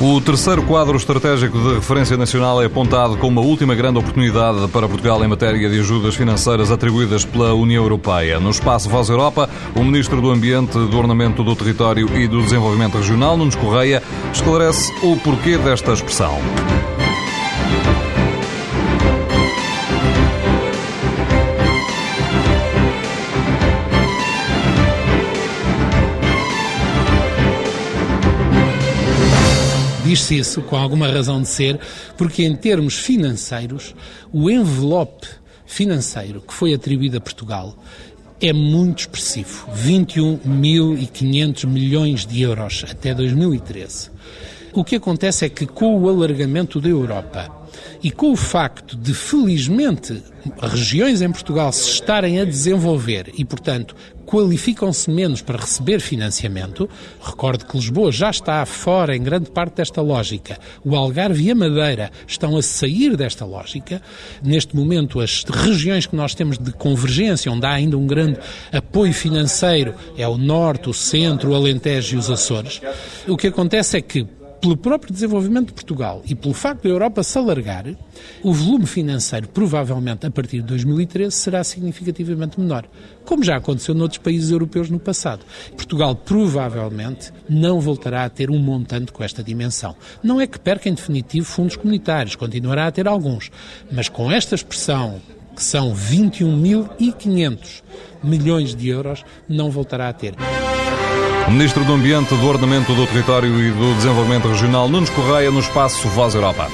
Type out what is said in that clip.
O terceiro quadro estratégico de referência nacional é apontado como a última grande oportunidade para Portugal em matéria de ajudas financeiras atribuídas pela União Europeia. No espaço Voz Europa, o Ministro do Ambiente, do Ornamento do Território e do Desenvolvimento Regional, Nunes Correia, esclarece o porquê desta expressão. Diz-se isso com alguma razão de ser, porque em termos financeiros, o envelope financeiro que foi atribuído a Portugal é muito expressivo. 21.500 milhões de euros até 2013. O que acontece é que com o alargamento da Europa e com o facto de, felizmente, regiões em Portugal se estarem a desenvolver e, portanto, qualificam-se menos para receber financiamento, recordo que Lisboa já está fora em grande parte desta lógica, o Algarve e a Madeira estão a sair desta lógica. Neste momento, as regiões que nós temos de convergência, onde há ainda um grande apoio financeiro, é o Norte, o Centro, o Alentejo e os Açores. O que acontece é que pelo próprio desenvolvimento de Portugal e pelo facto da Europa se alargar, o volume financeiro, provavelmente a partir de 2013, será significativamente menor, como já aconteceu noutros países europeus no passado. Portugal provavelmente não voltará a ter um montante com esta dimensão. Não é que perca em definitivo fundos comunitários, continuará a ter alguns, mas com esta expressão que são 21.500 milhões de euros, não voltará a ter. Ministro do Ambiente, do Ordenamento do Território e do Desenvolvimento Regional, Nunes Correia, no espaço Voz Europa.